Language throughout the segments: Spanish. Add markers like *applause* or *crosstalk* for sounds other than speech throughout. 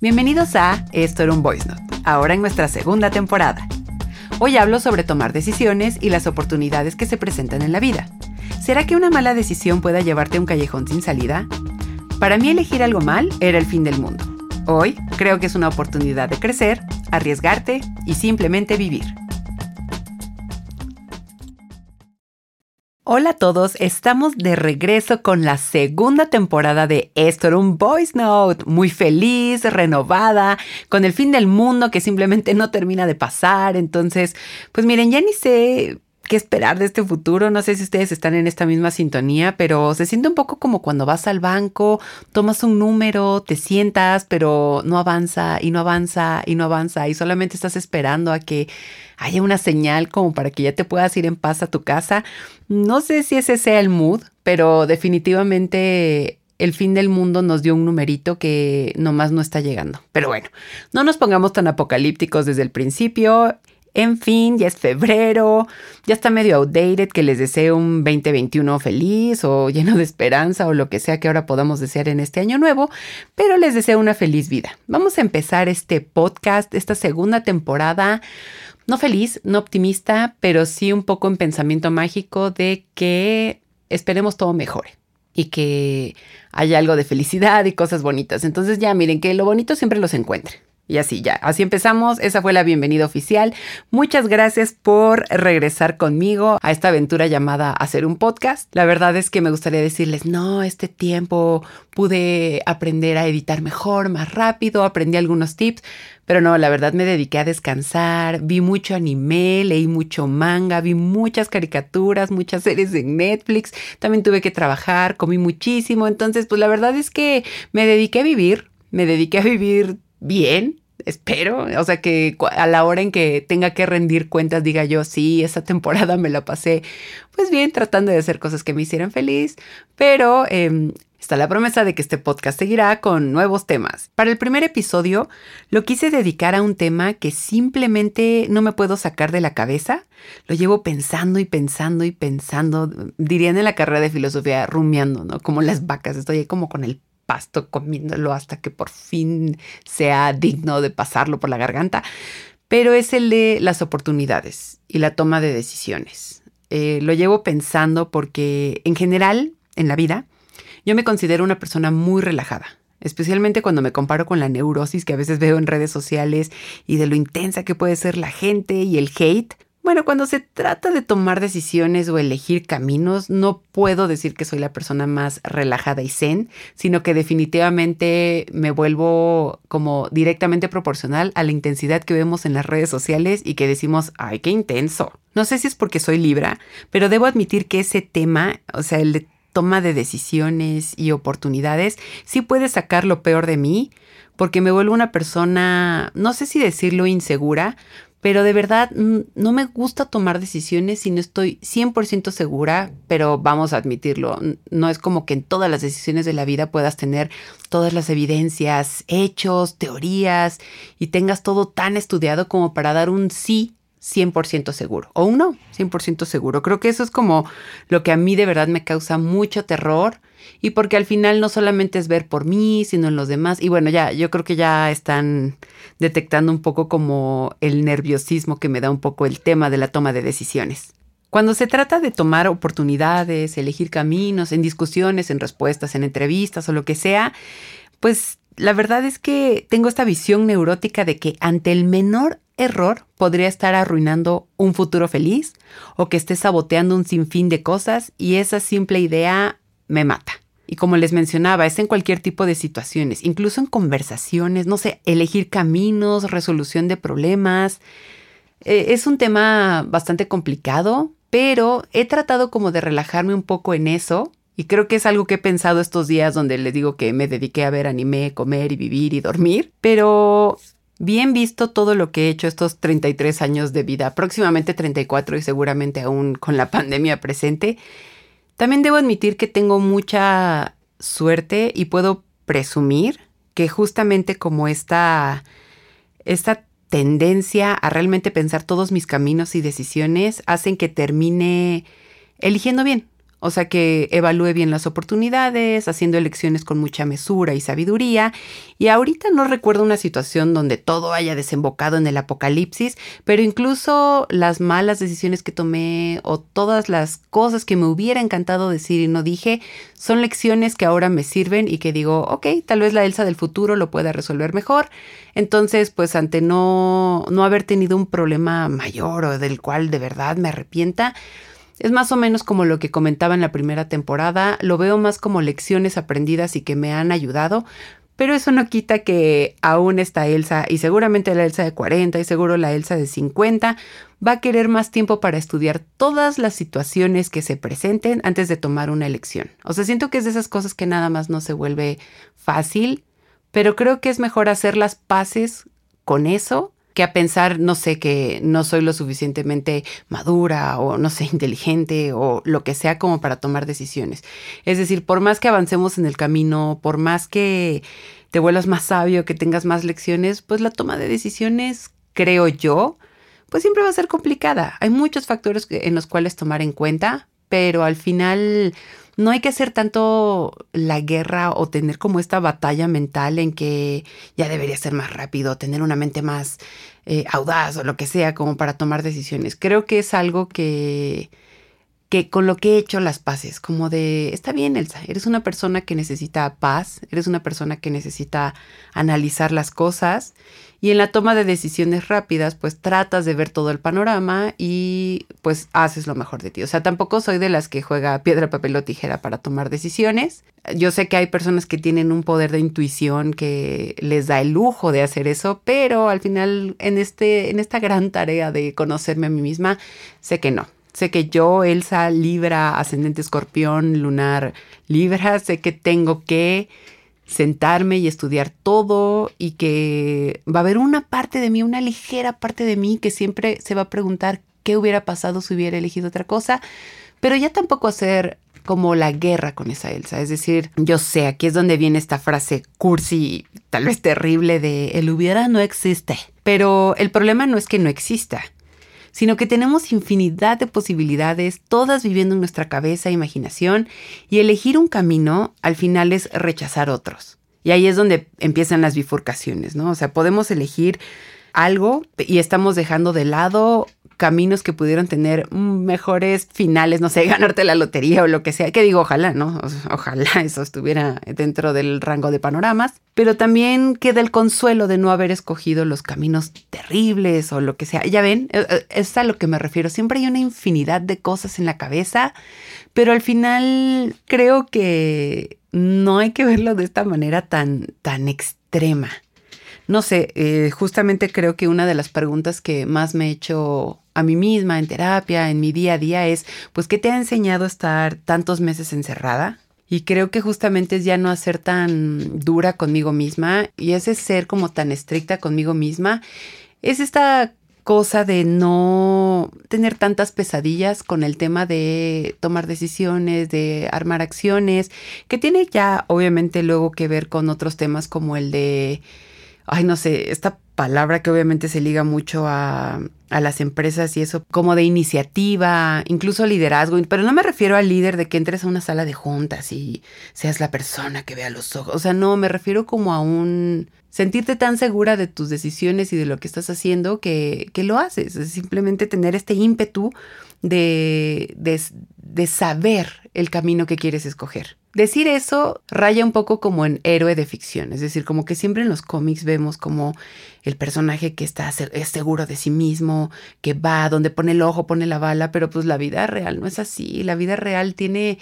Bienvenidos a Esto era un Voice Note, ahora en nuestra segunda temporada. Hoy hablo sobre tomar decisiones y las oportunidades que se presentan en la vida. ¿Será que una mala decisión pueda llevarte a un callejón sin salida? Para mí elegir algo mal era el fin del mundo. Hoy creo que es una oportunidad de crecer, arriesgarte y simplemente vivir. Hola a todos, estamos de regreso con la segunda temporada de Esto era un Voice Note, muy feliz, renovada, con el fin del mundo que simplemente no termina de pasar. Entonces, pues miren, ya ni sé qué esperar de este futuro. No sé si ustedes están en esta misma sintonía, pero se siente un poco como cuando vas al banco, tomas un número, te sientas, pero no avanza y no avanza y no avanza y solamente estás esperando a que haya una señal como para que ya te puedas ir en paz a tu casa. No sé si ese sea el mood, pero definitivamente el fin del mundo nos dio un numerito que nomás no está llegando. Pero bueno, no nos pongamos tan apocalípticos desde el principio. En fin, ya es febrero, ya está medio outdated que les deseo un 2021 feliz o lleno de esperanza o lo que sea que ahora podamos desear en este año nuevo, pero les deseo una feliz vida. Vamos a empezar este podcast, esta segunda temporada, no feliz, no optimista, pero sí un poco en pensamiento mágico de que esperemos todo mejore y que haya algo de felicidad y cosas bonitas. Entonces ya miren que lo bonito siempre los encuentre. Y así ya, así empezamos. Esa fue la bienvenida oficial. Muchas gracias por regresar conmigo a esta aventura llamada hacer un podcast. La verdad es que me gustaría decirles, no, este tiempo pude aprender a editar mejor, más rápido, aprendí algunos tips, pero no, la verdad me dediqué a descansar, vi mucho anime, leí mucho manga, vi muchas caricaturas, muchas series de Netflix, también tuve que trabajar, comí muchísimo, entonces pues la verdad es que me dediqué a vivir, me dediqué a vivir bien, espero, o sea que a la hora en que tenga que rendir cuentas diga yo, sí, esa temporada me la pasé pues bien tratando de hacer cosas que me hicieran feliz, pero em, está la promesa de que este podcast seguirá con nuevos temas. Para el primer episodio lo quise dedicar a un tema que simplemente no me puedo sacar de la cabeza, lo llevo pensando y pensando y pensando, dirían en la carrera de filosofía, rumiando, ¿no? Como las vacas, estoy ahí como con el pasto comiéndolo hasta que por fin sea digno de pasarlo por la garganta, pero es el de las oportunidades y la toma de decisiones. Eh, lo llevo pensando porque en general, en la vida, yo me considero una persona muy relajada especialmente cuando me comparo con la neurosis que a veces veo en redes sociales y de lo intensa que puede ser la gente y el hate. Bueno, cuando se trata de tomar decisiones o elegir caminos, no puedo decir que soy la persona más relajada y zen, sino que definitivamente me vuelvo como directamente proporcional a la intensidad que vemos en las redes sociales y que decimos, ay, qué intenso. No sé si es porque soy Libra, pero debo admitir que ese tema, o sea, el de toma de decisiones y oportunidades, sí puede sacar lo peor de mí, porque me vuelvo una persona, no sé si decirlo insegura, pero de verdad no me gusta tomar decisiones si no estoy 100% segura, pero vamos a admitirlo, no es como que en todas las decisiones de la vida puedas tener todas las evidencias, hechos, teorías y tengas todo tan estudiado como para dar un sí 100% seguro o un no 100% seguro. Creo que eso es como lo que a mí de verdad me causa mucho terror y porque al final no solamente es ver por mí, sino en los demás. Y bueno, ya, yo creo que ya están detectando un poco como el nerviosismo que me da un poco el tema de la toma de decisiones. Cuando se trata de tomar oportunidades, elegir caminos, en discusiones, en respuestas, en entrevistas o lo que sea, pues la verdad es que tengo esta visión neurótica de que ante el menor error podría estar arruinando un futuro feliz o que esté saboteando un sinfín de cosas y esa simple idea me mata. Y como les mencionaba, es en cualquier tipo de situaciones, incluso en conversaciones, no sé, elegir caminos, resolución de problemas. Eh, es un tema bastante complicado, pero he tratado como de relajarme un poco en eso y creo que es algo que he pensado estos días donde les digo que me dediqué a ver anime, comer y vivir y dormir, pero bien visto todo lo que he hecho estos 33 años de vida, próximamente 34 y seguramente aún con la *laughs* pandemia presente, también debo admitir que tengo mucha suerte y puedo presumir que justamente como esta, esta tendencia a realmente pensar todos mis caminos y decisiones hacen que termine eligiendo bien O sea, que evalúe bien las oportunidades, haciendo elecciones con mucha mesura y sabiduría. Y ahorita no recuerdo una situación donde todo haya desembocado en el apocalipsis, pero incluso las malas decisiones que tomé o todas las cosas que me hubiera encantado decir y no dije, son lecciones que ahora me sirven y que digo, ok, tal vez la Elsa del futuro lo pueda resolver mejor. Entonces, pues ante no, no haber tenido un problema mayor o del cual de verdad me arrepienta, es más o menos como lo que comentaba en la primera temporada, lo veo más como lecciones aprendidas y que me han ayudado, pero eso no quita que aún esta Elsa, y seguramente la Elsa de 40 y seguro la Elsa de 50, va a querer más tiempo para estudiar todas las situaciones que se presenten antes de tomar una elección. O sea, siento que es de esas cosas que nada más no se vuelve fácil, pero creo que es mejor hacer las paces con eso que a pensar, no sé, que no soy lo suficientemente madura o no sé, *laughs* inteligente o lo que sea como para tomar decisiones. Es decir, por más que avancemos en el camino, por más que te vuelvas más sabio, que tengas más lecciones, pues la toma de decisiones, creo yo, pues siempre va a ser complicada. Hay muchos factores en los cuales tomar en cuenta, pero al final no hay que hacer tanto la guerra o tener como esta batalla mental en que ya debería ser más rápido, tener una mente más eh, audaz o lo que sea como para tomar decisiones. Creo que es algo que, que con lo que he hecho las paces, como de, está bien Elsa, eres una persona que necesita paz, eres una persona que necesita analizar las cosas y en la toma de decisiones rápidas, pues tratas de ver todo el panorama y pues haces lo mejor de ti. O sea, tampoco soy de las que juega piedra, papel o tijera para tomar decisiones. Yo sé que hay personas que tienen un poder de intuición que les da el lujo de hacer eso, pero al final en, este, en esta gran tarea de conocerme a mí misma, sé que no. Sé que yo, Elsa, Libra, ascendente escorpión, lunar, Libra, sé que tengo que sentarme y estudiar todo y que va a haber una parte de mí, una ligera parte de mí que siempre se va a preguntar qué hubiera pasado si hubiera elegido otra cosa, pero ya tampoco hacer como la guerra con esa Elsa. Es decir, yo sé, aquí es donde viene esta frase cursi, tal vez terrible de el hubiera no existe, pero el problema no es que no exista sino que tenemos infinidad de posibilidades, todas viviendo en nuestra cabeza e imaginación, y elegir un camino al final es rechazar otros. Y ahí es donde empiezan las bifurcaciones, ¿no? O sea, podemos elegir algo y estamos dejando de lado caminos que pudieron tener mejores finales, no sé, *laughs* ganarte la lotería o lo que sea, que digo, ojalá, ¿no? Ojalá *laughs* eso estuviera dentro del rango de panoramas, pero también queda el consuelo de no haber escogido los caminos terribles o lo que sea. Ya ven, e, e, es a lo que me refiero, siempre hay una infinidad de cosas en la cabeza, pero al final creo que no hay que verlo de esta manera tan, tan extrema. No sé, eh, justamente creo que una de las preguntas que más me he hecho a mí misma en terapia, en mi día a día, es, pues, ¿qué te ha enseñado estar tantos meses encerrada? Y creo que justamente es ya no hacer tan dura conmigo misma y ese ser como tan estricta conmigo misma. Es esta cosa de no tener tantas pesadillas con el tema de tomar decisiones, de armar acciones, que tiene ya obviamente luego que ver con otros temas como el de ay, no sé, esta palabra que obviamente se liga mucho a, las empresas y eso, como de iniciativa, incluso liderazgo, pero no me refiero al líder de que entres a una sala de juntas y seas la persona que vea los ojos, o sea, no, me refiero como a un sentirte tan segura de tus decisiones y de lo que estás haciendo que, que lo haces, es simplemente tener este ímpetu de, de, de saber el camino que quieres escoger. Decir eso raya un poco como en héroe de ficción, es decir, como que siempre en los cómics vemos como el personaje que está es seguro de sí mismo, que va donde pone el ojo, pone la bala, pero pues la vida real no es así, la vida real tiene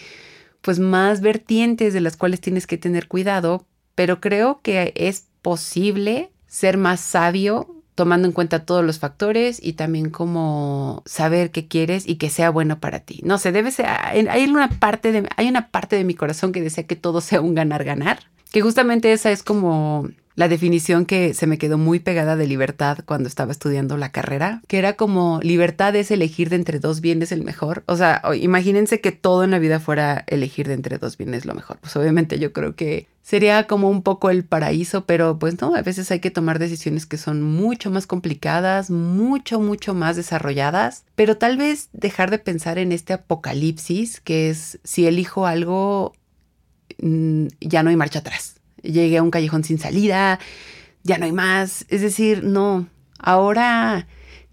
pues más vertientes de las cuales tienes que tener cuidado, pero creo que es posible ser más sabio tomando en cuenta todos los factores y también como saber qué quieres y que sea bueno para ti. No sé, debe ser, hay una parte de, hay una parte de mi corazón que desea que todo sea un ganar-ganar, que justamente esa es como la definición que se me quedó muy pegada de libertad cuando estaba estudiando la carrera, que era como libertad es elegir de entre dos bienes el mejor. O sea, imagínense que todo en la vida fuera elegir de entre dos bienes lo mejor. Pues obviamente yo creo que sería como un poco el paraíso, pero pues no, a veces hay que tomar decisiones que son mucho más complicadas, mucho, mucho más desarrolladas, pero tal vez dejar de pensar en este apocalipsis que es si elijo algo, mm, ya no hay marcha atrás llegué a un callejón sin salida, ya no hay más. Es decir, no, ahora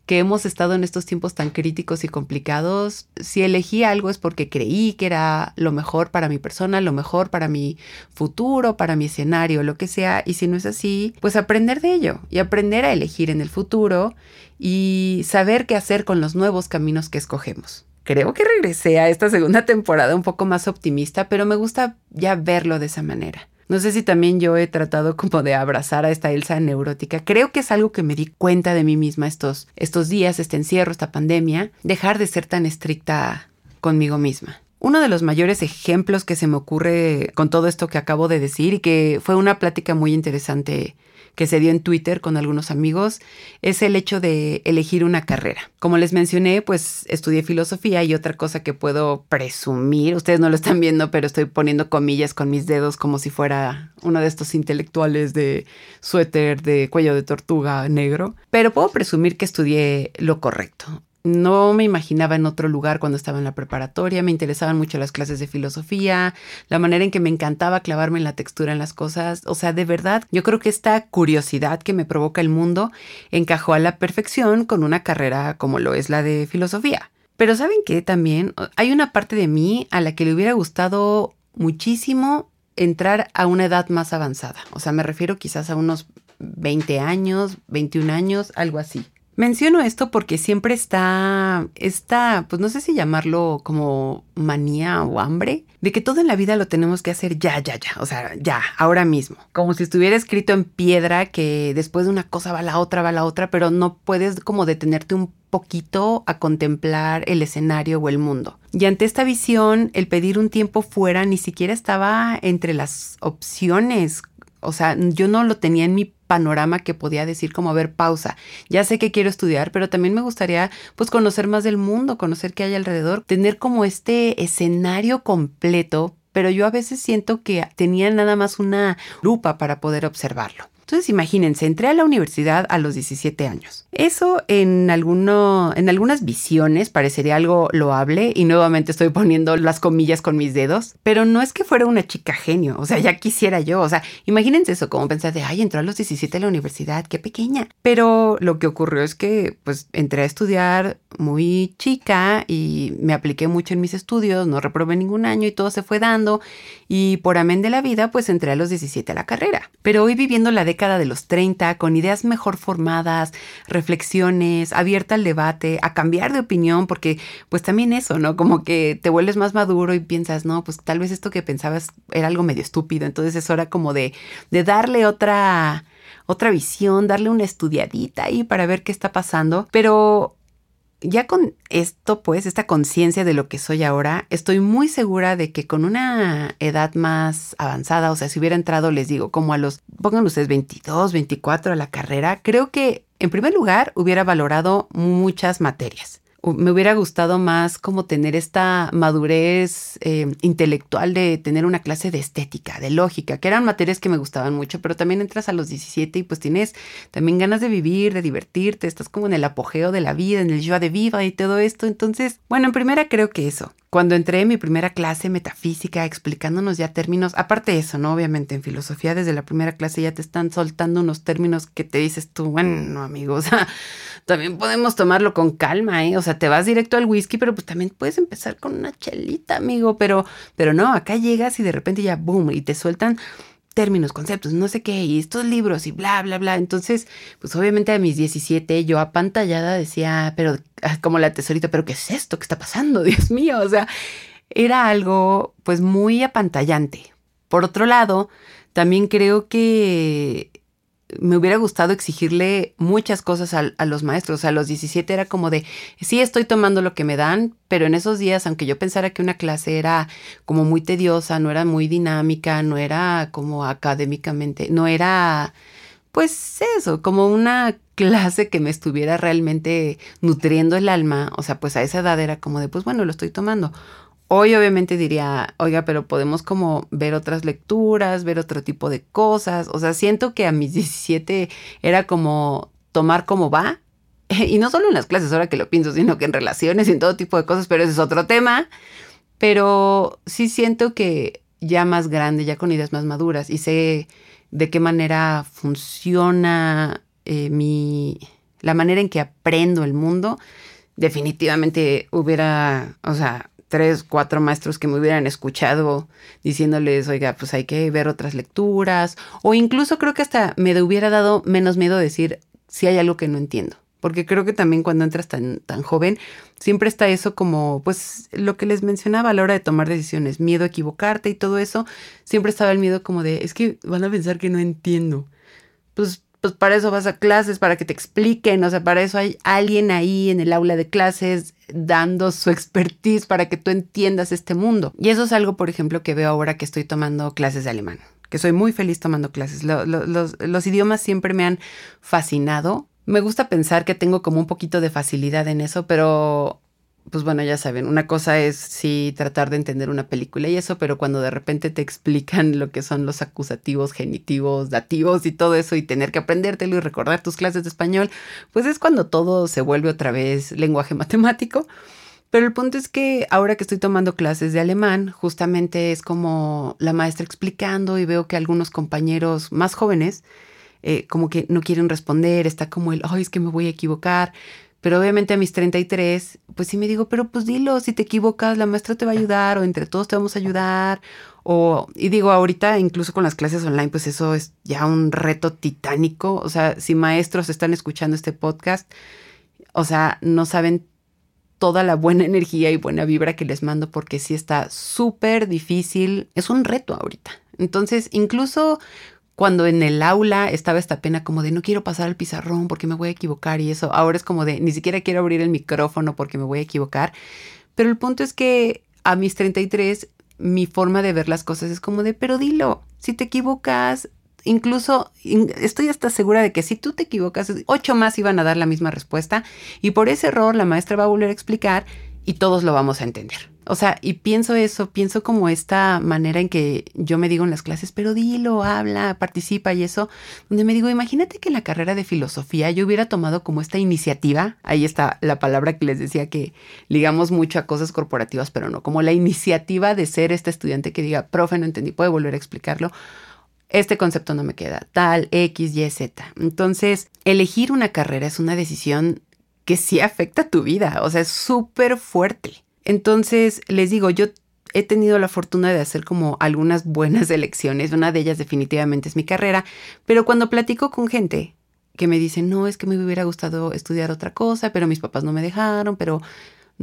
que hemos estado en estos tiempos tan críticos y complicados, si elegí algo es porque creí que era lo mejor para mi persona, lo mejor para mi futuro, para mi escenario, lo que sea, y si no es así, pues aprender de ello y aprender a elegir en el futuro y saber qué hacer con los nuevos caminos que escogemos. Creo que regresé a esta segunda *laughs* temporada un poco más optimista, pero me gusta ya verlo de esa manera. No sé si también yo he tratado como de abrazar a esta Elsa neurótica. Creo que es algo que me di cuenta de mí misma estos, estos días, este encierro, esta pandemia, dejar de ser tan estricta conmigo misma. Uno de los mayores ejemplos que se me ocurre con todo esto que acabo de decir y que fue una plática muy interesante que se dio en Twitter con algunos amigos es el hecho de elegir una carrera. Como les mencioné, pues estudié filosofía y otra cosa que puedo presumir, ustedes no lo están viendo, pero estoy poniendo comillas con mis dedos como si fuera uno de estos intelectuales de suéter de cuello de tortuga negro, pero puedo presumir que estudié lo correcto no me imaginaba en otro lugar cuando estaba en la preparatoria, me interesaban mucho las clases de filosofía, la manera en que me encantaba clavarme en la textura en las cosas, o sea, de verdad, yo creo que esta curiosidad que me provoca el mundo encajó a la perfección con una carrera como lo es la de filosofía. Pero saben que también hay una parte de mí a la que le hubiera gustado muchísimo entrar a una edad más avanzada, o sea, me refiero quizás a unos 20 años, 21 años, algo así. Menciono esto porque siempre está, está, pues no sé si llamarlo como manía o hambre, de que todo en la vida lo tenemos que hacer ya, ya, ya, o sea, ya, ahora mismo. Como si estuviera escrito en piedra que después de una cosa va la otra, va la otra, pero no puedes como detenerte un poquito a contemplar el escenario o el mundo. Y ante esta visión, el pedir un tiempo fuera ni siquiera estaba entre las opciones. O sea, yo no lo tenía en mi panorama que podía decir como, a ver, pausa, ya sé que quiero estudiar, pero también me gustaría pues conocer más del mundo, conocer qué hay alrededor, tener como este escenario completo, pero yo a veces siento que tenía nada más una lupa para poder observarlo. Entonces imagínense, entré a la universidad a los 17 años. Eso en, alguno, en algunas visiones parecería algo loable y nuevamente estoy poniendo las comillas con mis dedos, pero no es que fuera una chica genio, o sea, ya quisiera yo, o sea, imagínense eso, como pensar de, ay, entró a los 17 a la universidad, qué pequeña. Pero lo que ocurrió es que pues entré a estudiar muy chica y me apliqué mucho en mis estudios, no reprobé ningún año y todo se fue dando y por amén de la vida pues entré a los 17 a la carrera. Pero hoy viviendo la década de los 30 con ideas mejor formadas, reflexiones, abierta al debate, a cambiar de opinión porque pues también eso, ¿no? Como que te vuelves más maduro y piensas, no, pues tal vez esto que pensabas era algo medio estúpido, entonces es hora como de, de darle otra otra visión, darle una estudiadita ahí para ver qué está pasando, pero ya con esto, pues, esta conciencia de lo que soy ahora, estoy muy segura de que con una edad más avanzada, o sea, si hubiera entrado, les digo, como a los, pongan ustedes 22, 24 a la carrera, creo que en primer lugar hubiera valorado muchas materias me hubiera gustado más como tener esta madurez eh, intelectual de tener una clase de estética, de lógica, que eran materias que me gustaban mucho, pero también entras a los 17 y pues tienes también ganas de vivir, de divertirte, estás como en el apogeo de la vida, en el joie de viva y todo esto. Entonces, bueno, en primera creo que eso. Cuando entré en mi primera clase metafísica explicándonos ya términos, aparte de eso, ¿no? Obviamente en filosofía desde la primera clase ya te están soltando unos términos que te dices tú, bueno, amigos, *laughs* también podemos tomarlo con calma, ¿eh? O sea, te vas directo al whisky, pero pues también puedes empezar con una chelita, amigo, pero, pero no, acá llegas y de repente ya, boom, y te sueltan términos, conceptos, no sé qué, y estos libros y bla, bla, bla. Entonces, pues obviamente a mis 17 yo apantallada decía, pero ah, como la tesorita, pero ¿qué es esto? ¿Qué está pasando? *laughs* Dios mío, o sea, era algo pues muy apantallante. Por otro lado, también creo que me hubiera gustado exigirle muchas cosas a, los maestros. a los 17 era como de, sí estoy tomando lo que me dan, pero en esos días, aunque yo pensara que una clase era como muy tediosa, no era muy dinámica, no era como académicamente, no era, pues eso, como una *laughs* clase que me estuviera realmente nutriendo el alma, o sea, pues a esa edad era como de, pues bueno, lo estoy tomando. Hoy obviamente diría, oiga, pero podemos como ver otras lecturas, ver otro tipo de cosas. O sea, siento que a mis 17 era como tomar como va. *laughs* Y no solo en las clases, ahora que lo pienso, sino que en relaciones y en todo tipo de cosas, pero ese es otro tema. Pero sí siento que ya más grande, ya con ideas más maduras y sé de qué manera funciona eh, mi, la manera en que aprendo el mundo, definitivamente hubiera, o sea, tres, cuatro maestros que me hubieran escuchado diciéndoles, oiga, pues hay que ver otras lecturas, o incluso creo que hasta me hubiera dado menos miedo decir si hay algo que no entiendo. Porque creo que también cuando entras tan, tan joven, siempre está eso como, pues lo que les mencionaba a la hora de tomar decisiones, miedo a equivocarte y todo eso, siempre estaba el miedo como de, es que van a pensar que no entiendo. Pues pues para eso vas a clases, para que te expliquen, o sea, para eso hay alguien ahí en el aula de clases dando su expertise para que tú entiendas este mundo. Y eso es algo, por ejemplo, que veo ahora que estoy tomando clases de alemán, que soy muy feliz tomando clases. los, los idiomas siempre me han fascinado. Me gusta pensar que tengo como un poquito de facilidad en eso, pero pues bueno, ya saben, una cosa es sí tratar de entender una película y eso, pero cuando de repente te explican lo que son los acusativos, genitivos, dativos y todo eso y tener que aprendértelo y recordar tus clases de español, pues es cuando todo se vuelve otra vez lenguaje matemático. Pero el punto es que ahora que estoy tomando clases de alemán, justamente es como la maestra explicando y veo que algunos compañeros más jóvenes eh, como que no quieren responder, está como el, ay, es que me voy a equivocar. Pero obviamente a mis 33, pues sí me digo, pero pues dilo, si te equivocas, la maestra te va a ayudar o entre todos te vamos a ayudar. O, y digo, ahorita incluso con las clases online, pues eso es ya un reto titánico. O sea, si maestros están escuchando este podcast, o sea, no saben toda la buena *laughs* energía y buena vibra que les mando porque sí está súper difícil. Es un reto ahorita. Entonces, incluso cuando en el aula estaba esta pena como de no quiero pasar al pizarrón porque me voy a equivocar y eso, ahora es como de ni siquiera quiero abrir el micrófono porque me voy a equivocar. Pero el punto es que a mis 33 mi forma de ver las cosas es como de, pero dilo, si te equivocas, incluso estoy hasta segura de que si tú te equivocas, ocho más iban a dar la misma respuesta y por ese error la maestra va a volver a explicar y todos lo vamos a entender. O sea, y pienso eso, pienso como esta manera en que yo me digo en las clases, pero dilo, habla, participa y eso, donde me digo, imagínate que en la carrera de filosofía yo hubiera tomado como esta iniciativa, ahí está la palabra que les decía que ligamos mucho a cosas corporativas, pero no, como la iniciativa de ser este estudiante que diga, profe, no entendí, puede volver a explicarlo. Este concepto no me queda, tal, X, Y, Z. Entonces, elegir una carrera es una decisión que sí afecta tu vida, o sea, es súper fuerte. Entonces, les digo, yo he tenido la fortuna de hacer como algunas buenas *laughs* elecciones, una de ellas definitivamente es mi carrera, pero cuando platico con gente que me dice, no, es que me hubiera gustado estudiar otra cosa, pero mis papás no me dejaron, pero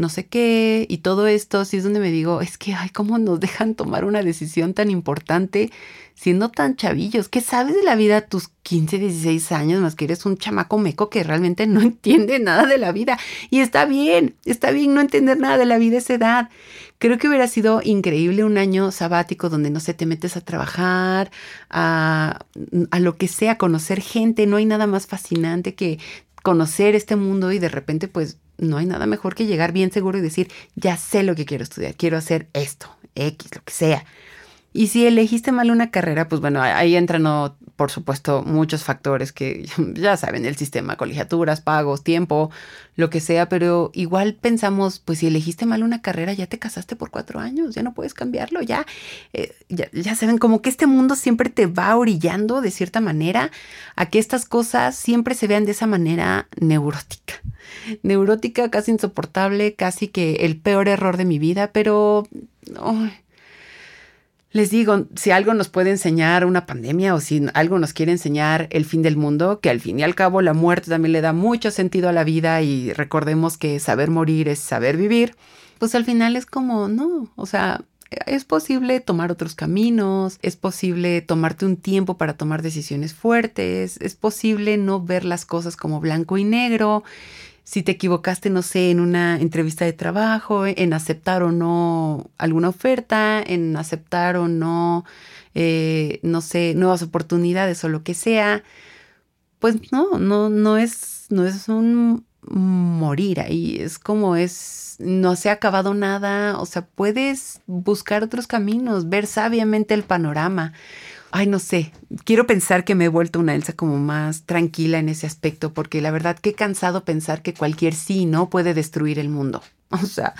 no sé qué, y todo esto, sí es donde me digo, es que, ay, ¿cómo nos dejan tomar una decisión tan importante siendo tan chavillos? ¿Qué sabes de la vida a tus 15, 16 años, más que eres un chamaco meco que realmente no *laughs* entiende nada de la vida? Y está bien, está bien no entender nada de la vida a esa edad. Creo que hubiera sido increíble un año sabático donde, no sé, te metes a trabajar, a, a lo que sea, conocer gente. No hay nada más fascinante que conocer este mundo y de repente pues no hay nada mejor que llegar bien seguro y decir, ya sé lo que quiero estudiar, quiero hacer esto, X, lo que sea. Y si elegiste mal una carrera, pues bueno, ahí entran, por supuesto, muchos factores que *laughs* ya saben, el sistema, colegiaturas, pagos, tiempo, lo que sea, pero igual pensamos, pues si elegiste mal una carrera, ya te casaste por cuatro años, ya no puedes cambiarlo, ya, eh, ya, saben, como que este mundo siempre te va orillando de cierta manera a que estas cosas siempre se vean de esa manera neurótica. Neurótica, casi insoportable, casi que el peor error de mi vida, pero... Les digo, si algo nos puede enseñar una pandemia o si algo nos quiere enseñar el fin del mundo, que al fin y al cabo la muerte también le da mucho sentido a la vida y recordemos que saber morir es saber vivir, pues al final es como, no, o sea, es posible tomar otros caminos, es posible tomarte un tiempo para tomar decisiones fuertes, es posible no ver las cosas como blanco y negro. Si te equivocaste, no sé, en una entrevista de trabajo, en aceptar o no alguna oferta, en aceptar o no, eh, no sé, nuevas oportunidades o lo que sea, pues no, no, no es, no es un morir ahí. Es como es, no se ha acabado nada. O sea, puedes buscar otros caminos, ver sabiamente el panorama. Ay, no sé, quiero pensar que me he vuelto una Elsa como más tranquila en ese aspecto, porque la verdad que he cansado pensar que cualquier sí no puede destruir el mundo. *laughs* O sea,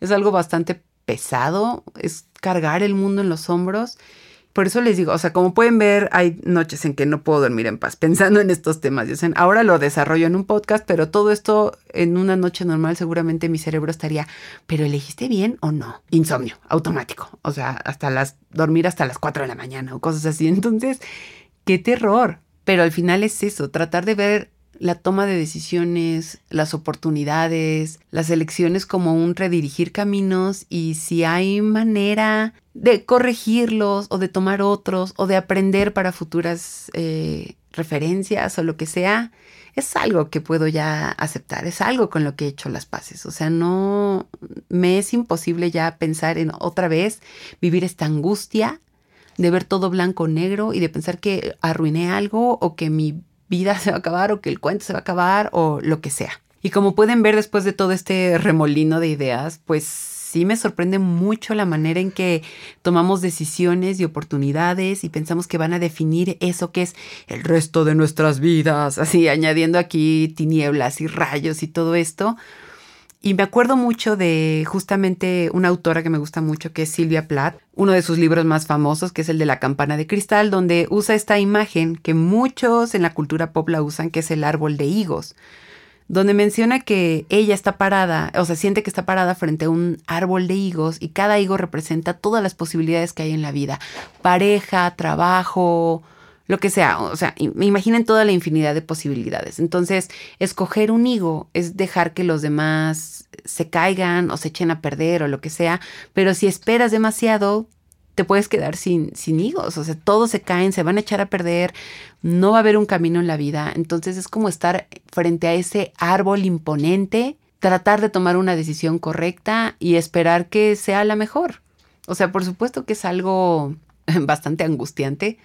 es algo bastante pesado, es cargar el mundo en los hombros por eso les digo, o sea, como pueden ver, hay noches en que no puedo dormir en paz pensando en estos temas. Dicen, ahora lo desarrollo en un podcast, pero todo esto en una noche normal seguramente mi cerebro estaría, pero elegiste bien o no? Insomnio, automático. O sea, hasta las, dormir hasta las 4 de la mañana o cosas así. Entonces, qué terror. Pero al final es eso, tratar de ver la toma de decisiones, las oportunidades, las elecciones como un redirigir caminos y si hay manera de corregirlos o de tomar otros o de aprender para futuras eh, referencias o lo que sea, es algo que puedo ya aceptar, es algo con lo que he hecho las paces. O sea, no me es imposible ya pensar en otra vez vivir esta angustia de ver todo blanco negro y de pensar que arruiné algo o que mi vida se va a acabar o que el cuento se va a acabar o lo que sea. Y como pueden ver después de todo este remolino de ideas, pues sí me sorprende mucho la manera en que tomamos decisiones y oportunidades y pensamos que van a definir eso que es el resto de nuestras vidas, así añadiendo aquí tinieblas y rayos y todo esto. Y me acuerdo mucho de justamente una autora que me gusta mucho, que es Silvia Plath, uno de sus libros más famosos, que es el de la campana de cristal, donde usa esta imagen que muchos en la cultura pop la usan, que es el árbol de higos, donde menciona que ella está parada, o sea, siente que está parada frente a un árbol de higos y cada higo representa todas las posibilidades que hay en la vida, pareja, trabajo, lo que sea, o sea, imaginen toda la infinidad de posibilidades. Entonces, escoger un higo es dejar que los demás se caigan o se echen a perder o lo que sea, pero si esperas demasiado, te puedes quedar sin, sin higos, o sea, todos se caen, se van a echar a perder, no va a haber un camino en la vida, entonces es como estar frente a ese árbol imponente, tratar de tomar una decisión correcta y esperar que sea la mejor. O sea, por supuesto que es algo *laughs* bastante angustiante,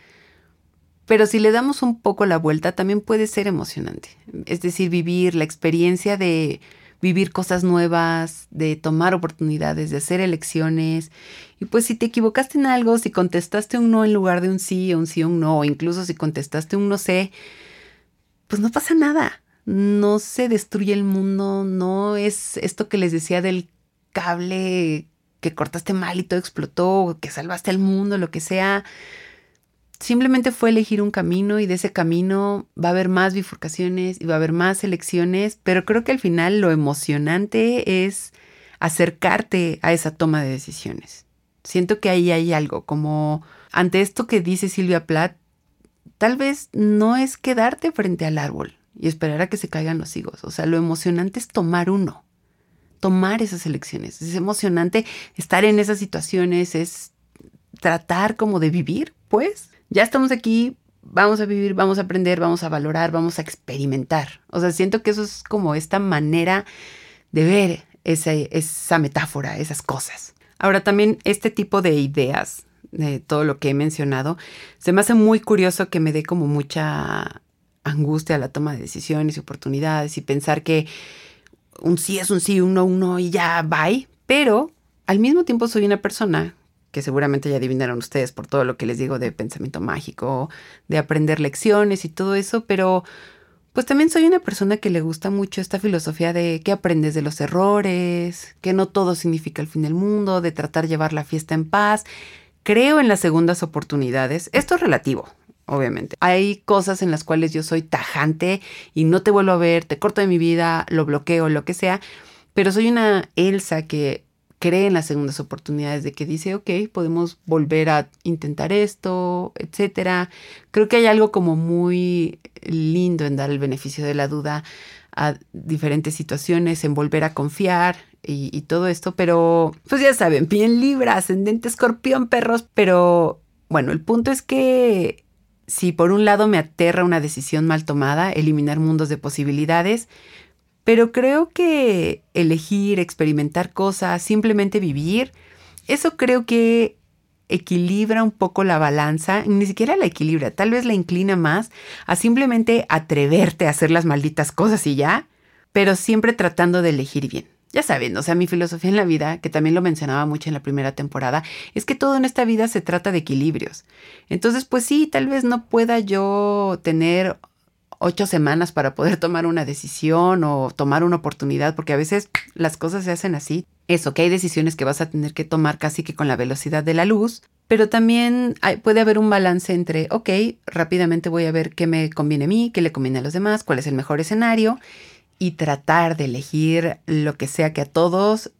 pero si le damos un poco la vuelta, también puede ser emocionante. Es decir, vivir la experiencia de vivir cosas nuevas, de tomar oportunidades, de hacer elecciones. Y pues si te equivocaste en algo, si contestaste un no en lugar de un sí, o un sí o un no, o incluso si contestaste un no sé, pues no pasa nada. No se destruye el mundo, no es esto que les decía del cable que cortaste mal y todo explotó, que salvaste al mundo, lo que sea simplemente fue elegir un camino y de ese camino va a haber más bifurcaciones y va a haber más elecciones, pero creo que al final lo emocionante es acercarte a esa toma de decisiones. Siento que ahí hay algo, como ante esto que dice Silvia Plath, tal vez no es quedarte frente al árbol y esperar a que se caigan los higos, o sea, lo emocionante es tomar uno, tomar esas elecciones, es emocionante estar en esas situaciones, es tratar como de vivir, pues, ya estamos aquí, vamos a vivir, vamos a aprender, vamos a valorar, vamos a experimentar. O sea, siento que eso es como esta manera de ver esa, esa metáfora, esas cosas. Ahora también este tipo de ideas, de todo lo que he mencionado, se me hace muy curioso que me dé como mucha angustia la toma de decisiones y oportunidades y pensar que un sí es un sí, un no, un no y ya, bye. Pero al mismo tiempo soy una persona que seguramente ya adivinaron ustedes por todo lo que les digo de pensamiento mágico, de aprender lecciones y todo eso, pero pues también soy una persona que le gusta mucho esta filosofía de que aprendes de los errores, que no todo significa el fin del mundo, de tratar de llevar la fiesta en paz. Creo en las segundas oportunidades. Esto es relativo, obviamente. Hay cosas en las cuales yo soy tajante y no te vuelvo a ver, te corto de mi vida, lo bloqueo, lo que sea, pero soy una Elsa que cree en las segundas oportunidades, de que dice, ok, podemos volver a intentar esto, etcétera. Creo que hay algo como muy lindo en dar el beneficio de la duda a diferentes situaciones, en volver a confiar, y, y todo esto, pero pues ya saben, bien libra, ascendente escorpión, perros, pero bueno, el punto es que si por un lado me aterra una decisión mal tomada, eliminar mundos de posibilidades, pero creo que elegir, experimentar cosas, simplemente vivir, eso creo que equilibra un poco la balanza, ni siquiera la equilibra, tal vez la inclina más a simplemente atreverte a hacer las malditas cosas y ya, pero siempre tratando de elegir bien. Ya saben, o sea, mi filosofía en la vida, que también lo mencionaba mucho en la primera temporada, es que todo en esta vida se trata de equilibrios. Entonces, pues sí, tal vez no pueda yo tener ocho semanas para poder tomar una decisión o tomar una oportunidad, porque a veces las cosas se hacen así. Eso, que hay decisiones que vas a tener que tomar casi que con la velocidad de la luz, pero también puede haber un balance entre, ok, rápidamente voy a ver qué me conviene a mí, qué le conviene a los demás, cuál es el mejor escenario y tratar de elegir lo que sea que a todos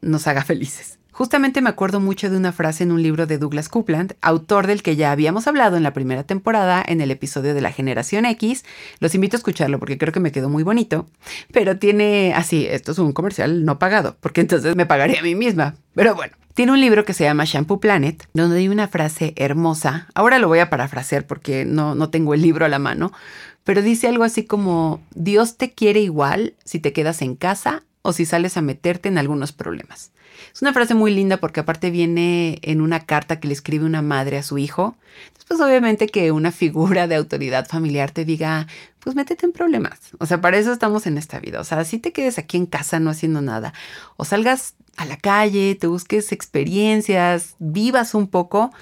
nos haga *laughs* felices. Justamente me acuerdo mucho de una frase en un libro de Douglas Coupland, autor del que ya habíamos hablado en la primera temporada en el episodio de la generación X. Los invito a escucharlo porque creo que me quedó muy bonito. Pero tiene, así, esto es un comercial no pagado, porque entonces me pagaría a mí misma. Pero bueno, tiene un libro que se llama Shampoo Planet, donde hay una frase hermosa. Ahora lo voy a parafrasear porque no, no tengo el libro a la mano, pero dice algo así como, Dios te quiere igual si te quedas en casa o si sales a meterte en algunos problemas. Es una frase muy linda porque aparte viene en una carta que le escribe una madre a su hijo. Después obviamente que una figura de autoridad familiar te diga, pues métete en problemas. O sea, para eso estamos en esta vida. O sea, si te quedes aquí en casa no haciendo nada o salgas a la calle, te busques experiencias, vivas un poco,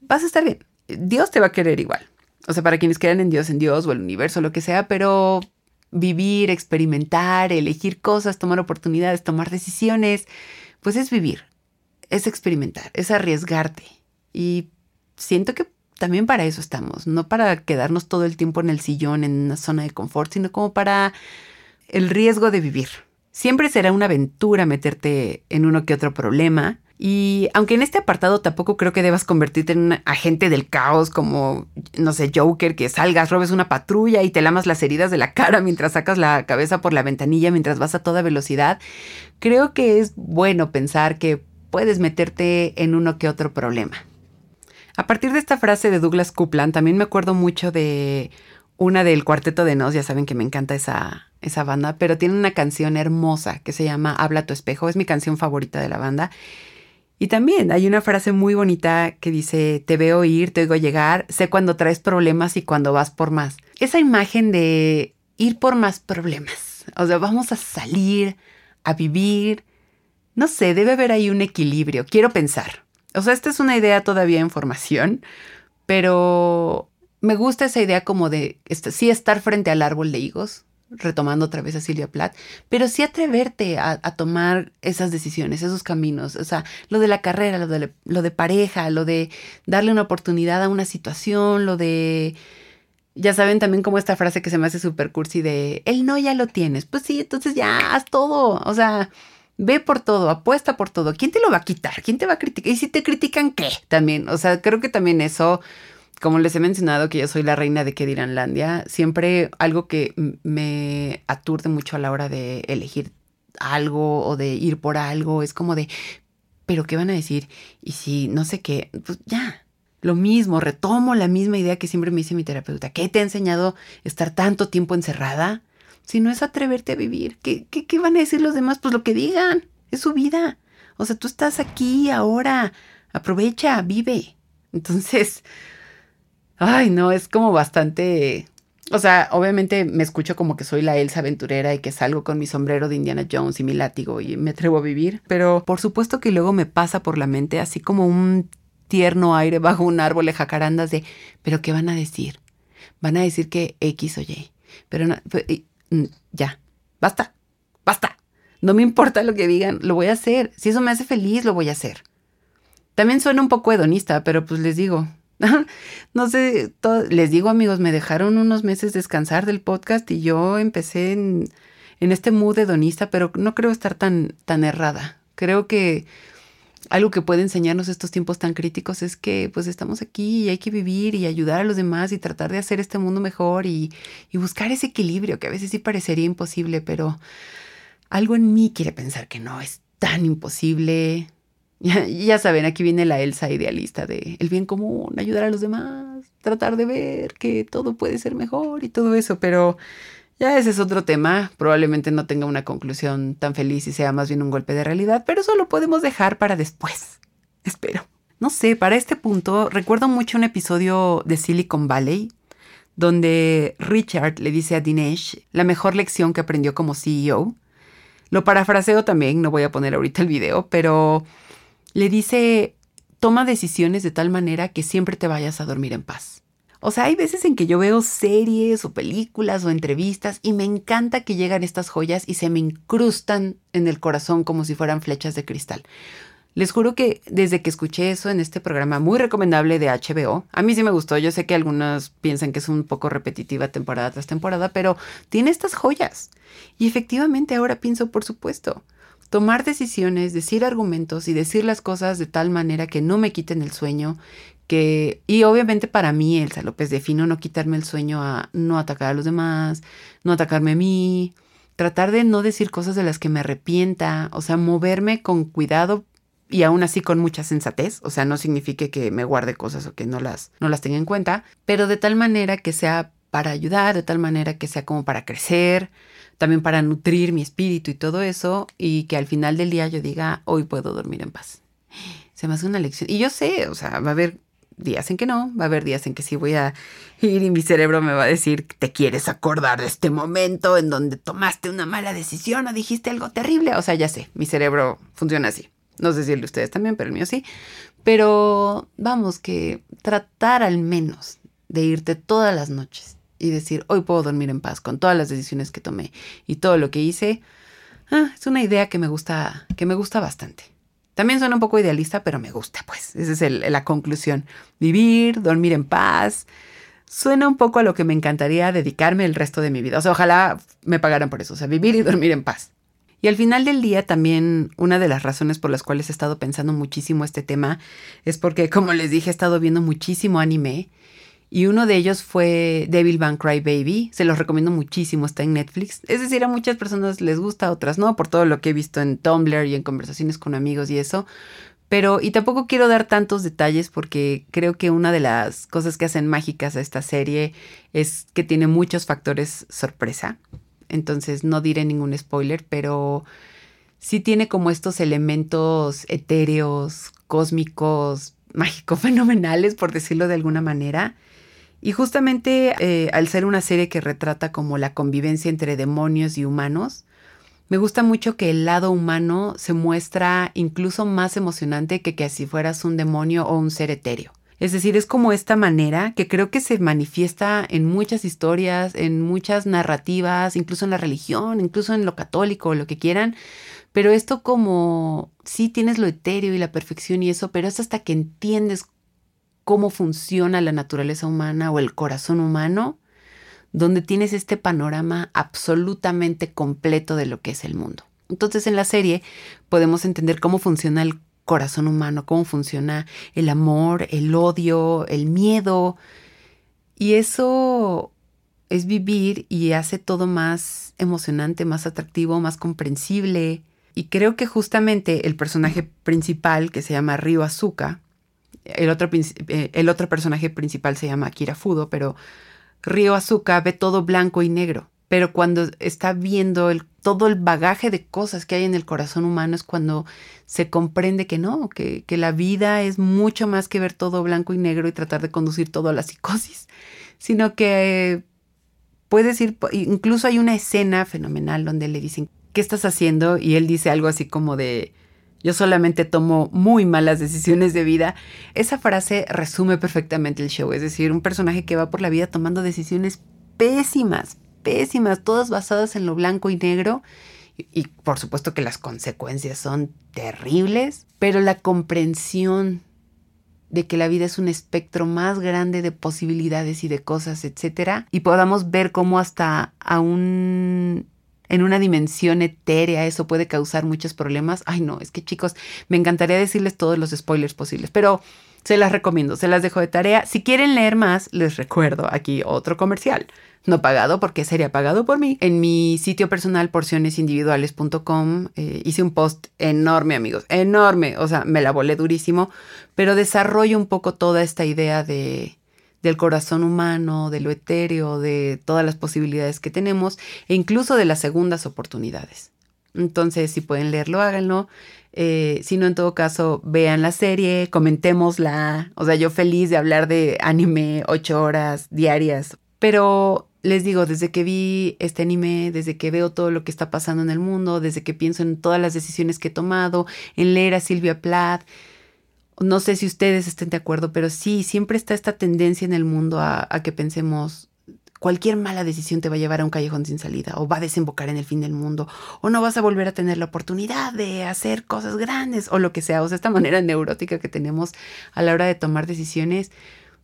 vas a estar bien. Dios te va a querer igual. O sea, para quienes crean en Dios, en Dios o el universo, lo que sea, pero vivir, experimentar, elegir cosas, tomar oportunidades, tomar decisiones, pues es vivir, es experimentar, es arriesgarte. Y siento que también para eso estamos, no para quedarnos todo el tiempo en el sillón, en una zona de confort, sino como para el riesgo de vivir. Siempre será una aventura meterte en uno que otro problema. Y aunque en este apartado tampoco creo que debas convertirte en un agente del caos como, no sé, Joker, que salgas, robes una patrulla y te lamas las heridas de la cara mientras sacas la cabeza por la ventanilla mientras vas a toda velocidad, creo que es bueno pensar que puedes meterte en uno que otro problema. A partir de esta frase de Douglas Coupland, también me acuerdo mucho de una del Cuarteto de Nos, ya saben que me encanta esa, esa banda, pero tiene una canción hermosa que se llama Habla tu espejo, es mi canción favorita de la banda. Y también hay una frase muy bonita que dice, te veo ir, te oigo llegar, sé cuando traes problemas y cuando vas por más. Esa imagen de ir por más problemas, o sea, vamos a salir, a vivir. No sé, debe haber ahí un equilibrio, quiero pensar. O sea, esta es una idea todavía en formación, pero me gusta esa idea como de sí estar frente al árbol de higos, retomando otra vez a Silvia Plath, pero sí atreverte a, tomar esas decisiones, esos caminos, o sea, lo de la carrera, lo de, lo de pareja, lo de darle una oportunidad a una situación, lo de ya saben también como esta frase que se me hace súper cursi de, el no ya lo tienes. Pues sí, entonces ya haz todo. O sea, ve por todo, apuesta por todo. ¿Quién te lo va a quitar? ¿Quién te va a criticar? Y si te critican, ¿qué? También, o sea, creo que también eso, como les he mencionado que yo soy la reina de que dirán Landia, siempre algo que me aturde mucho a la hora de elegir algo o de ir por algo, es como de, pero ¿qué van a decir? Y si no sé qué, pues ya, lo mismo, retomo la misma idea que siempre me dice mi terapeuta. ¿Qué te ha enseñado estar tanto tiempo encerrada? Si no es atreverte a vivir, ¿qué, qué, van a decir los demás? Pues lo que digan, es su vida. O sea, tú estás aquí ahora, aprovecha, vive. Entonces, ay, no, es como bastante... O sea, obviamente me escucho como que soy la Elsa aventurera y que salgo con mi sombrero de Indiana Jones y mi látigo y me atrevo a vivir, pero por supuesto que luego me pasa por la mente así como un tierno aire bajo un árbol de jacarandas de, pero ¿qué van a decir? Van a decir que X o Y. Pero no, mm, ya, basta, basta. No me importa lo que digan, lo voy a hacer. Si eso me hace feliz, lo voy a hacer. También suena un poco hedonista, pero pues les digo, *laughs* no sé, les digo amigos, me dejaron unos meses descansar del podcast y yo empecé en, en este mood hedonista, pero no creo estar tan, tan errada. Creo que algo que puede enseñarnos estos tiempos tan críticos es que pues estamos aquí y hay que vivir y ayudar a los demás y tratar de hacer este mundo mejor y, buscar ese equilibrio que a veces sí parecería imposible, pero algo en mí quiere pensar que no es tan imposible. *laughs* Ya, saben, aquí viene la Elsa idealista de el bien común, ayudar a los demás, tratar de ver que todo puede ser mejor y todo eso, pero ya ese es otro tema. Probablemente no tenga una conclusión tan feliz y sea más bien un golpe de realidad, pero eso lo podemos dejar para después. Espero. No sé, para este punto recuerdo mucho un episodio de Silicon Valley donde Richard le dice a Dinesh la mejor lección que aprendió como CEO. Lo parafraseo también, no voy a poner ahorita el video, pero le dice, toma decisiones de tal manera que siempre te vayas a dormir en paz. O sea, hay veces en que yo veo series o películas o entrevistas y me encanta que llegan estas joyas y se me incrustan en el corazón como si fueran flechas de cristal. Les juro que desde que escuché eso en este programa muy recomendable de HBO, a mí sí me gustó. Yo sé que algunos piensan que es un poco repetitiva temporada tras temporada, pero tiene estas joyas. Y efectivamente ahora pienso, por supuesto, tomar decisiones, decir argumentos y decir las cosas de tal manera que no me quiten el sueño, que, y obviamente para mí, Elsa López, defino no quitarme el sueño a no atacar a los demás, no atacarme a mí, tratar de no decir cosas de las que me arrepienta, o sea, moverme con cuidado y aún así con mucha sensatez, o sea, no signifique que me guarde cosas o que no las, no las tenga en cuenta, pero de tal manera que sea para ayudar, de tal manera que sea como para crecer, también para nutrir mi espíritu y todo eso, y que al final del día yo diga, hoy puedo dormir en paz. Se me hace una lección. Y yo sé, o sea, va a haber días en que no, va a haber días en que sí voy a ir y mi cerebro me va a decir, te quieres acordar de este momento en donde tomaste una mala decisión o dijiste algo terrible. O sea, ya sé, mi cerebro funciona así. No sé si el de ustedes también, pero el mío sí. Pero vamos, que tratar al menos de irte todas las noches y decir, hoy puedo dormir en paz con todas las decisiones que tomé y todo lo que hice, ah, es una idea que me gusta, que me gusta bastante. También suena un poco idealista, pero me gusta, pues. Esa es la conclusión. Vivir, dormir en paz. Suena un poco a lo que me encantaría dedicarme el resto de mi vida. O sea, ojalá me pagaran por eso. O sea, vivir y dormir en paz. Y al final del día también una de las razones por las cuales he estado pensando muchísimo este tema es porque, como les dije, he estado viendo muchísimo anime y uno de ellos fue Devil Van Cry Baby. Se los recomiendo muchísimo, está en Netflix. Es decir, a muchas personas les gusta, a otras no, por todo lo que he visto en Tumblr y en conversaciones con amigos y eso. Pero, y tampoco quiero dar tantos detalles porque creo que una de las cosas que hacen mágicas a esta serie es que tiene muchos factores sorpresa entonces no diré ningún spoiler, pero sí tiene como estos elementos etéreos, cósmicos, mágicos, *laughs* fenomenales, por decirlo de alguna manera. Y justamente eh, al ser una serie que retrata como la convivencia entre demonios y humanos, me gusta mucho que el lado humano se muestra incluso más emocionante que que si fueras un demonio o un ser etéreo. Es decir, es como esta manera que creo que se manifiesta en muchas historias, en muchas narrativas, incluso en la religión, incluso en lo católico, lo que quieran. Pero esto como, sí tienes lo etéreo y la perfección y eso, pero es hasta que entiendes cómo funciona la naturaleza humana o el corazón humano, donde tienes este panorama absolutamente completo de lo que es el mundo. Entonces en la serie podemos entender cómo funciona el corazón humano, cómo funciona el amor, el odio, el miedo. Y eso es vivir y hace todo más emocionante, más atractivo, más comprensible. Y creo que justamente el personaje principal, que se llama Ryo Azuka, el otro, eh, el otro personaje principal se llama Akira Fudo, pero Ryo Azuka ve todo blanco y negro pero cuando está viendo el, todo el bagaje de cosas que hay en el corazón humano es cuando se comprende que no, que, que, la vida es mucho más que ver todo blanco y negro y tratar de conducir todo a la psicosis, sino que puedes ir, incluso hay una escena fenomenal donde le dicen, ¿qué estás haciendo? Y él dice algo así como de, yo solamente tomo muy malas decisiones de vida. Esa frase resume perfectamente el show, es decir, un personaje que va por la vida tomando decisiones pésimas, pésimas, todas basadas en lo blanco y negro. Y, por supuesto que las consecuencias son terribles, pero la comprensión de que la vida es un espectro más grande de posibilidades y de cosas, etcétera, y podamos ver cómo hasta aún en una dimensión etérea eso puede causar muchos problemas. Ay, no, es que chicos, me encantaría decirles todos los spoilers posibles, pero Se las recomiendo, se las dejo de tarea. Si quieren leer más, les recuerdo aquí otro comercial. No pagado porque sería pagado por mí. En mi sitio personal porcionesindividuales.com eh, hice un post enorme, amigos, enorme. O sea, me la volé durísimo, pero desarrollo un poco toda esta idea de, del corazón humano, de lo etéreo, de todas las posibilidades que tenemos e incluso de las segundas oportunidades. Entonces, si pueden leerlo, háganlo. Eh, si no, en todo caso, vean la serie, comentémosla. O sea, yo feliz de hablar de anime ocho horas diarias. Pero les digo, desde que vi este anime, desde que veo todo lo que está pasando en el mundo, desde que pienso en todas las decisiones que he tomado, en leer a Silvia Plath, no sé si ustedes estén de acuerdo, pero sí, siempre está esta tendencia en el mundo a, que pensemos, cualquier mala decisión te va a llevar a un callejón sin salida o va a desembocar en el fin del mundo o no vas a volver a tener la oportunidad de hacer cosas grandes o lo que sea. O sea, esta *laughs* manera neurótica que tenemos a la hora de tomar decisiones,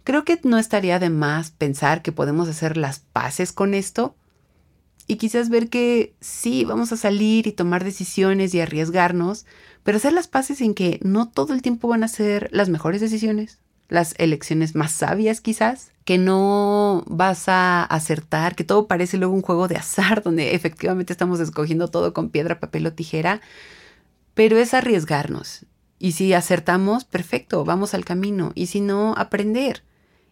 creo que no estaría de más pensar que podemos hacer las paces con esto y quizás ver que sí, vamos a salir y tomar decisiones y arriesgarnos, pero hacer las paces en que no todo el tiempo van a ser las mejores decisiones, las elecciones más sabias quizás, que no vas a acertar, que todo parece luego un juego de azar *laughs* donde efectivamente estamos escogiendo todo con piedra, papel o tijera, pero es arriesgarnos. Y si acertamos, perfecto, vamos al camino. Y si no, aprender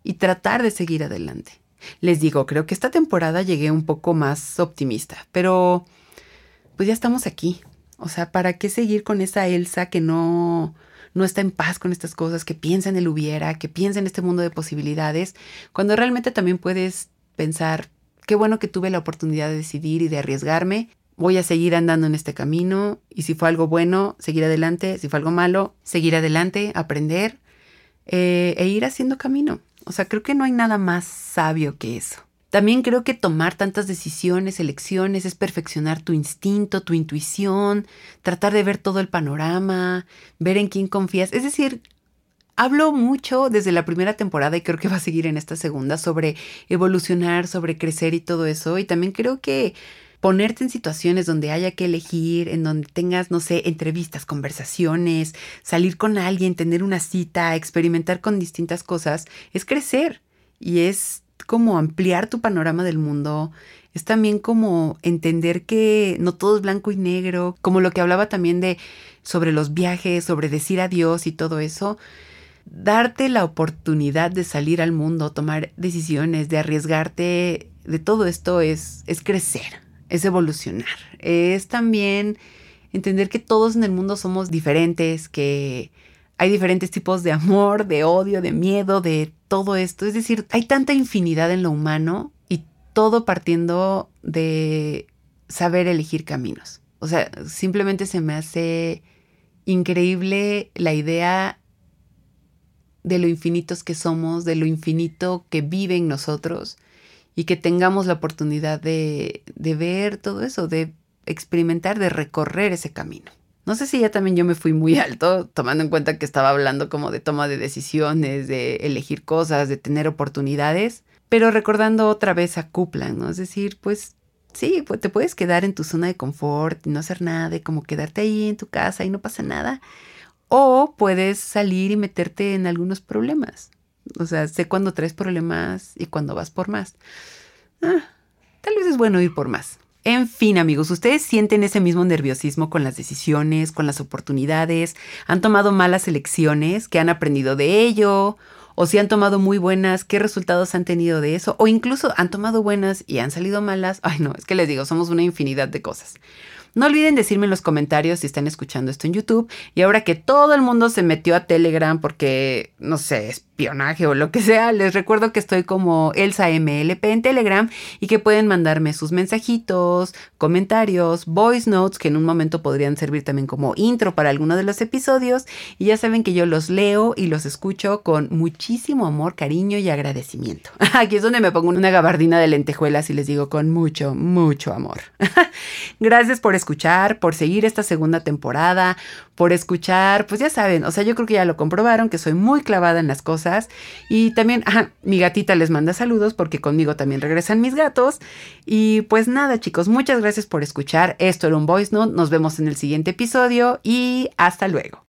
y tratar de seguir adelante. Les digo, creo que esta temporada llegué un poco más optimista, pero pues ya estamos aquí. O sea, ¿para qué seguir con esa Elsa que no no está en paz con estas cosas, que piensa en el hubiera, que piensa en este mundo de posibilidades, cuando realmente también puedes pensar, qué bueno que tuve la oportunidad de decidir y de arriesgarme, voy a seguir andando en este camino y si fue algo bueno, seguir adelante, si fue algo malo, seguir adelante, aprender eh, e ir haciendo camino. O sea, creo que no hay nada más sabio que eso. También creo que tomar tantas decisiones, elecciones, es perfeccionar tu instinto, tu intuición, tratar de ver todo el panorama, ver en quién confías. Es decir, hablo mucho desde la primera temporada y creo que va a seguir en esta segunda sobre evolucionar, sobre crecer y todo eso. Y también creo que ponerte en situaciones donde haya que elegir, en donde tengas, no sé, entrevistas, conversaciones, salir con alguien, tener una cita, experimentar con distintas cosas, es crecer y es como ampliar tu panorama del mundo, es también como entender que no todo es blanco y negro, como lo que hablaba también de sobre los viajes, sobre decir adiós y todo eso. Darte la oportunidad de salir al mundo, tomar decisiones, de arriesgarte, de todo esto es, es crecer, es evolucionar. Es también entender que todos en el mundo somos diferentes, que hay diferentes tipos de amor, de odio, de miedo, de todo esto. Es decir, hay tanta infinidad en lo humano y todo partiendo de saber elegir caminos. O sea, simplemente se me hace increíble la idea de lo infinitos que somos, de lo infinito que vive en nosotros y que tengamos la oportunidad de, de ver todo eso, de experimentar, de recorrer ese camino. No sé si ya también yo me fui muy *laughs* alto, tomando en cuenta que estaba hablando como de toma de decisiones, de elegir cosas, de tener oportunidades, pero recordando otra vez a Kuplan, ¿no? Es decir, pues sí, pues te puedes quedar en tu zona de confort y no hacer nada, y como quedarte ahí en tu casa y no pasa nada. O puedes salir y meterte en algunos problemas. O sea, sé cuándo traes problemas y cuándo vas por más. Ah, tal vez es bueno ir por más. En fin, amigos, ¿ustedes sienten ese mismo nerviosismo con las decisiones, con las oportunidades? ¿Han tomado malas elecciones? ¿Qué han aprendido de ello? ¿O si han tomado muy buenas, qué resultados han tenido de eso? ¿O incluso han tomado buenas y han salido malas? Ay, no, es que les digo, somos una infinidad de cosas. No olviden decirme en los comentarios si están escuchando esto en YouTube. Y ahora que todo el mundo se metió a Telegram porque, no sé, espionaje o lo que sea, les recuerdo que estoy como Elsa MLP en Telegram y que pueden mandarme sus mensajitos, comentarios, voice notes que en un momento podrían servir también como intro para alguno de los episodios. Y ya saben que yo los leo y los escucho con muchísimo amor, cariño y agradecimiento. *laughs* Aquí es donde me pongo una gabardina de lentejuelas y les digo con mucho, mucho amor. *laughs* Gracias por escuchar, por seguir esta segunda temporada, por escuchar, pues ya saben, o sea, yo creo que ya lo comprobaron, que soy muy clavada en las Y también, mi gatita les manda saludos porque conmigo también regresan mis gatos. Y pues nada, chicos, muchas gracias por escuchar. Esto era un voice note, nos vemos en el siguiente episodio y hasta luego.